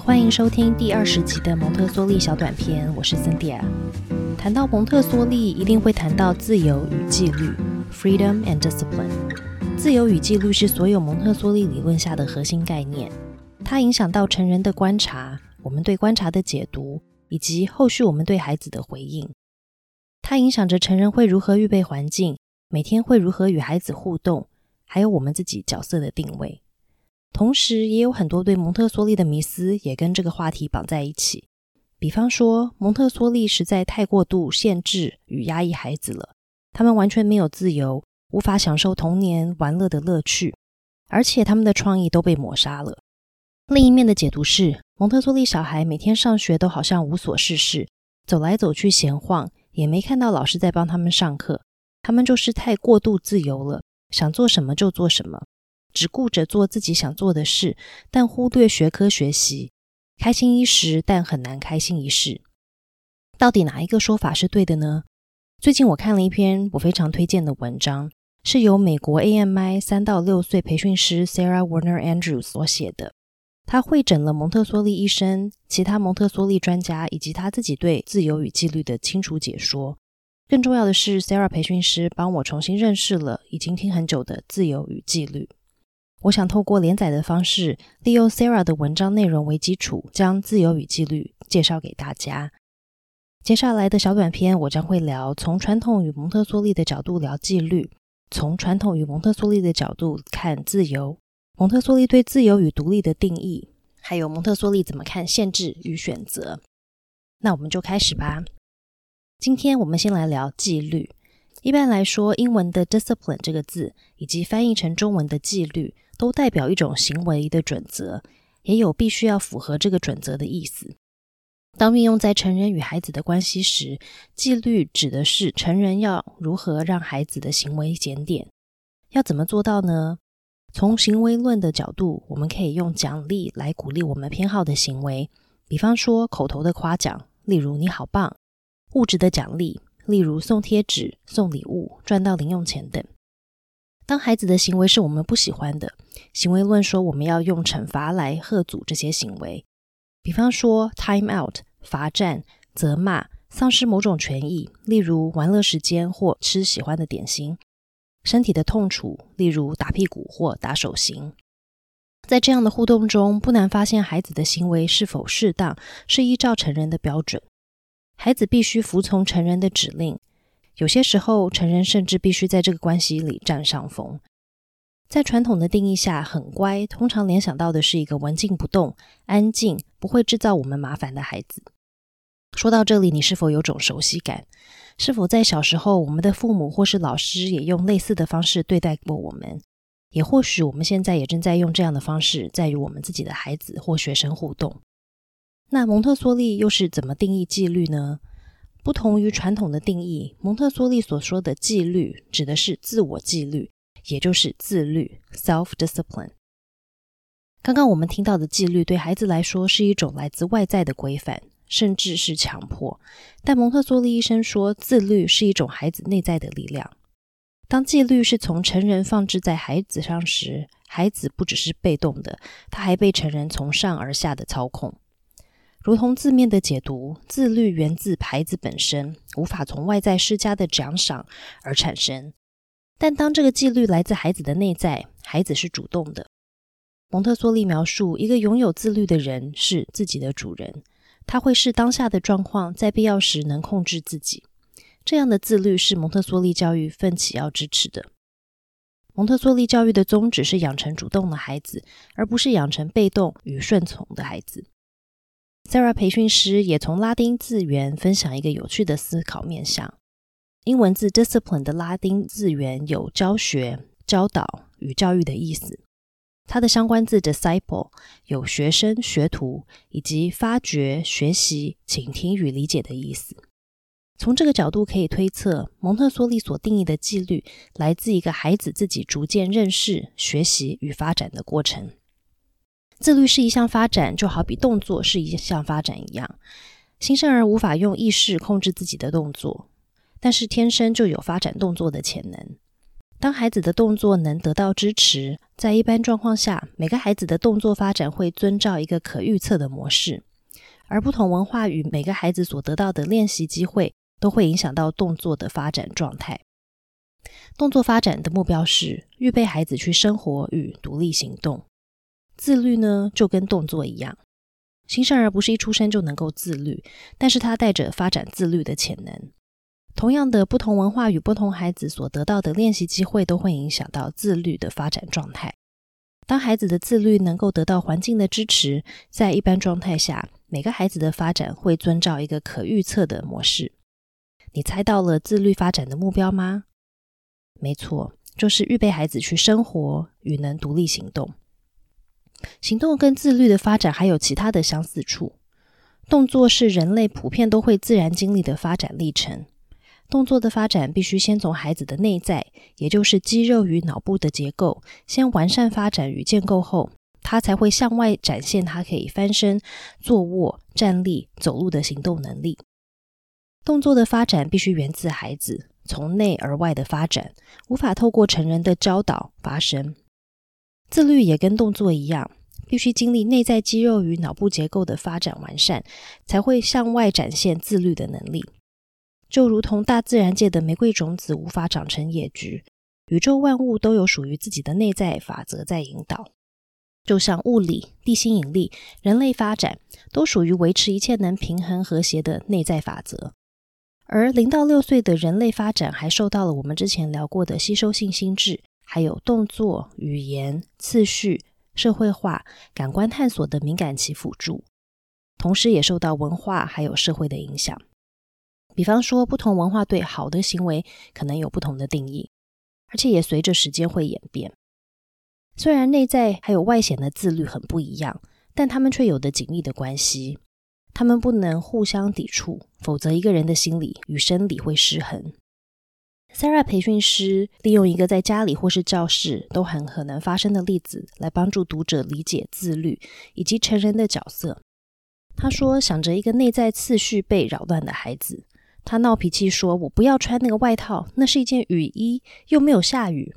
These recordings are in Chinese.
欢迎收听第二十集的蒙特梭利小短片，我是 Cynthia。谈到蒙特梭利，一定会谈到自由与纪律 （freedom and discipline）。自由与纪律是所有蒙特梭利理论下的核心概念，它影响到成人的观察，我们对观察的解读，以及后续我们对孩子的回应。它影响着成人会如何预备环境，每天会如何与孩子互动，还有我们自己角色的定位。同时，也有很多对蒙特梭利的迷思也跟这个话题绑在一起。比方说，蒙特梭利实在太过度限制与压抑孩子了，他们完全没有自由，无法享受童年玩乐的乐趣，而且他们的创意都被抹杀了。另一面的解读是，蒙特梭利小孩每天上学都好像无所事事，走来走去闲晃，也没看到老师在帮他们上课，他们就是太过度自由了，想做什么就做什么。只顾着做自己想做的事，但忽略学科学习，开心一时，但很难开心一世。到底哪一个说法是对的呢？最近我看了一篇我非常推荐的文章，是由美国 AMI 三到六岁培训师 Sarah Warner Andrews 所写的。他会诊了蒙特梭利医生、其他蒙特梭利专家以及他自己对自由与纪律的清楚解说。更重要的是，Sarah 培训师帮我重新认识了已经听很久的自由与纪律。我想透过连载的方式，利用 Sarah 的文章内容为基础，将自由与纪律介绍给大家。接下来的小短片，我将会聊从传统与蒙特梭利的角度聊纪律，从传统与蒙特梭利的角度看自由，蒙特梭利对自由与独立的定义，还有蒙特梭利怎么看限制与选择。那我们就开始吧。今天我们先来聊纪律。一般来说，英文的 discipline 这个字，以及翻译成中文的纪律。都代表一种行为的准则，也有必须要符合这个准则的意思。当运用在成人与孩子的关系时，纪律指的是成人要如何让孩子的行为检点。要怎么做到呢？从行为论的角度，我们可以用奖励来鼓励我们偏好的行为，比方说口头的夸奖，例如“你好棒”；物质的奖励，例如送贴纸、送礼物、赚到零用钱等。当孩子的行为是我们不喜欢的，行为论说我们要用惩罚来喝阻这些行为，比方说 time out 罚站、责骂、丧失某种权益，例如玩乐时间或吃喜欢的点心；身体的痛楚，例如打屁股或打手心。在这样的互动中，不难发现孩子的行为是否适当，是依照成人的标准。孩子必须服从成人的指令。有些时候，成人甚至必须在这个关系里占上风。在传统的定义下，很乖，通常联想到的是一个文静不动、安静、不会制造我们麻烦的孩子。说到这里，你是否有种熟悉感？是否在小时候，我们的父母或是老师也用类似的方式对待过我们？也或许我们现在也正在用这样的方式在与我们自己的孩子或学生互动。那蒙特梭利又是怎么定义纪律呢？不同于传统的定义，蒙特梭利所说的纪律指的是自我纪律，也就是自律 （self-discipline）。刚刚我们听到的纪律对孩子来说是一种来自外在的规范，甚至是强迫。但蒙特梭利医生说，自律是一种孩子内在的力量。当纪律是从成人放置在孩子上时，孩子不只是被动的，他还被成人从上而下的操控。如同字面的解读，自律源自孩子本身，无法从外在施加的奖赏而产生。但当这个纪律来自孩子的内在，孩子是主动的。蒙特梭利描述一个拥有自律的人是自己的主人，他会视当下的状况，在必要时能控制自己。这样的自律是蒙特梭利教育奋起要支持的。蒙特梭利教育的宗旨是养成主动的孩子，而不是养成被动与顺从的孩子。Sarah 培训师也从拉丁字源分享一个有趣的思考面向。英文字 discipline 的拉丁字源有教学、教导与教育的意思。它的相关字 disciple 有学生、学徒以及发掘、学习、倾听与理解的意思。从这个角度可以推测，蒙特梭利所定义的纪律来自一个孩子自己逐渐认识、学习与发展的过程。自律是一项发展，就好比动作是一项发展一样。新生儿无法用意识控制自己的动作，但是天生就有发展动作的潜能。当孩子的动作能得到支持，在一般状况下，每个孩子的动作发展会遵照一个可预测的模式。而不同文化与每个孩子所得到的练习机会，都会影响到动作的发展状态。动作发展的目标是预备孩子去生活与独立行动。自律呢，就跟动作一样，新生儿不是一出生就能够自律，但是他带着发展自律的潜能。同样的，不同文化与不同孩子所得到的练习机会，都会影响到自律的发展状态。当孩子的自律能够得到环境的支持，在一般状态下，每个孩子的发展会遵照一个可预测的模式。你猜到了自律发展的目标吗？没错，就是预备孩子去生活与能独立行动。行动跟自律的发展还有其他的相似处。动作是人类普遍都会自然经历的发展历程。动作的发展必须先从孩子的内在，也就是肌肉与脑部的结构，先完善发展与建构后，他才会向外展现他可以翻身、坐卧、站立、走路的行动能力。动作的发展必须源自孩子，从内而外的发展，无法透过成人的教导发生。自律也跟动作一样，必须经历内在肌肉与脑部结构的发展完善，才会向外展现自律的能力。就如同大自然界的玫瑰种子无法长成野菊，宇宙万物都有属于自己的内在法则在引导。就像物理、地心引力、人类发展，都属于维持一切能平衡和谐的内在法则。而零到六岁的人类发展，还受到了我们之前聊过的吸收性心智，还有动作、语言、次序、社会化、感官探索的敏感期辅助，同时也受到文化还有社会的影响。比方说，不同文化对好的行为可能有不同的定义，而且也随着时间会演变。虽然内在还有外显的自律很不一样，但他们却有着紧密的关系。他们不能互相抵触，否则一个人的心理与生理会失衡。Sarah 培训师利用一个在家里或是教室都很可能发生的例子，来帮助读者理解自律以及成人的角色。他说：“想着一个内在次序被扰乱的孩子。”他闹脾气说：“我不要穿那个外套，那是一件雨衣，又没有下雨。”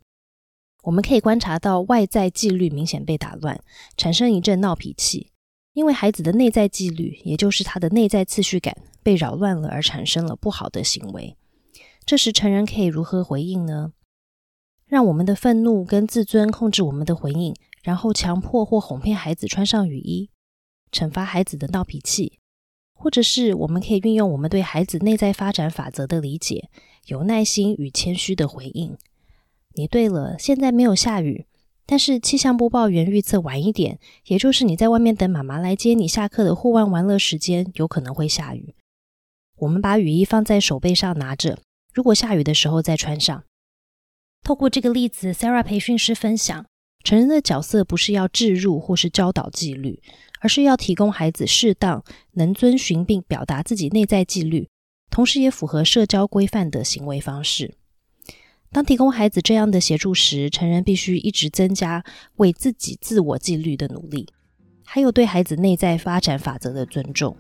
我们可以观察到外在纪律明显被打乱，产生一阵闹脾气，因为孩子的内在纪律，也就是他的内在次序感被扰乱了，而产生了不好的行为。这时，成人可以如何回应呢？让我们的愤怒跟自尊控制我们的回应，然后强迫或哄骗孩子穿上雨衣，惩罚孩子的闹脾气。或者是我们可以运用我们对孩子内在发展法则的理解，有耐心与谦虚的回应。你对了，现在没有下雨，但是气象播报员预测晚一点，也就是你在外面等妈妈来接你下课的户外玩乐时间，有可能会下雨。我们把雨衣放在手背上拿着，如果下雨的时候再穿上。透过这个例子，Sarah 培训师分享，成人的角色不是要置入或是教导纪律。而是要提供孩子适当能遵循并表达自己内在纪律，同时也符合社交规范的行为方式。当提供孩子这样的协助时，成人必须一直增加为自己自我纪律的努力，还有对孩子内在发展法则的尊重。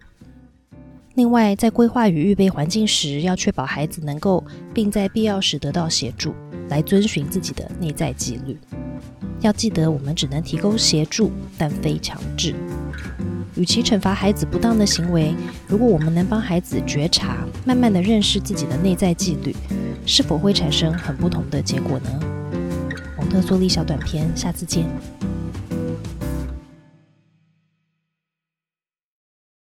另外，在规划与预备环境时，要确保孩子能够并在必要时得到协助，来遵循自己的内在纪律。要记得，我们只能提供协助，但非强制。与其惩罚孩子不当的行为，如果我们能帮孩子觉察，慢慢的认识自己的内在纪律，是否会产生很不同的结果呢？蒙特梭利小短片，下次见。